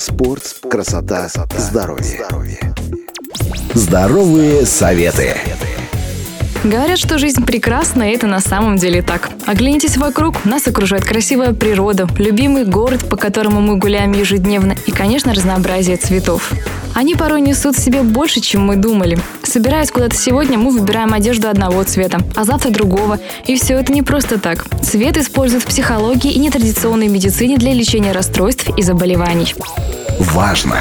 Спорт, красота, здоровье. Здоровые советы. Говорят, что жизнь прекрасна, и это на самом деле так. Оглянитесь вокруг, нас окружает красивая природа, любимый город, по которому мы гуляем ежедневно, и, конечно, разнообразие цветов. Они порой несут в себе больше, чем мы думали. Собираясь куда-то сегодня, мы выбираем одежду одного цвета, а завтра другого. И все это не просто так. Цвет используют в психологии и нетрадиционной медицине для лечения расстройств и заболеваний. Важно!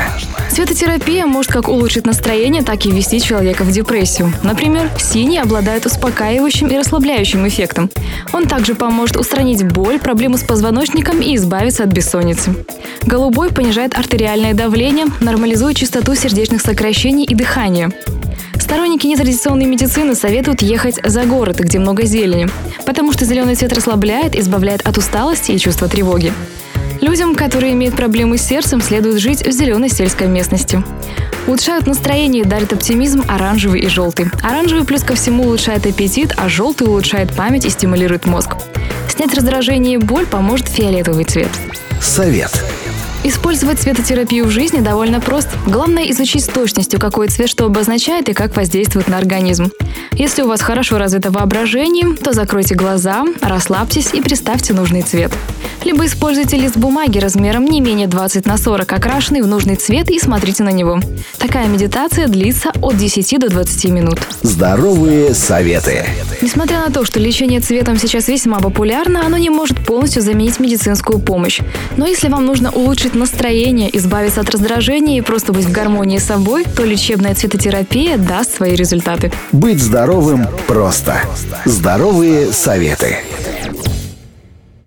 Цветотерапия может как улучшить настроение, так и ввести человека в депрессию. Например, синий обладает успокаивающим и расслабляющим эффектом. Он также поможет устранить боль, проблемы с позвоночником и избавиться от бессонницы. Голубой понижает артериальное давление, нормализует частоту сердечных сокращений и дыхания. Сторонники нетрадиционной медицины советуют ехать за город, где много зелени, потому что зеленый цвет расслабляет, избавляет от усталости и чувства тревоги. Людям, которые имеют проблемы с сердцем, следует жить в зеленой сельской местности. Улучшают настроение и дарят оптимизм оранжевый и желтый. Оранжевый плюс ко всему улучшает аппетит, а желтый улучшает память и стимулирует мозг. Снять раздражение и боль поможет фиолетовый цвет. Совет. Использовать цветотерапию в жизни довольно просто. Главное изучить с точностью, какой цвет что обозначает и как воздействует на организм. Если у вас хорошо развито воображение, то закройте глаза, расслабьтесь и представьте нужный цвет. Либо используйте лист бумаги размером не менее 20 на 40, окрашенный в нужный цвет и смотрите на него. Такая медитация длится от 10 до 20 минут. Здоровые советы. Несмотря на то, что лечение цветом сейчас весьма популярно, оно не может полностью заменить медицинскую помощь. Но если вам нужно улучшить настроение, избавиться от раздражения и просто быть в гармонии с собой, то лечебная цветотерапия даст свои результаты. Быть здоровым просто. Здоровые советы.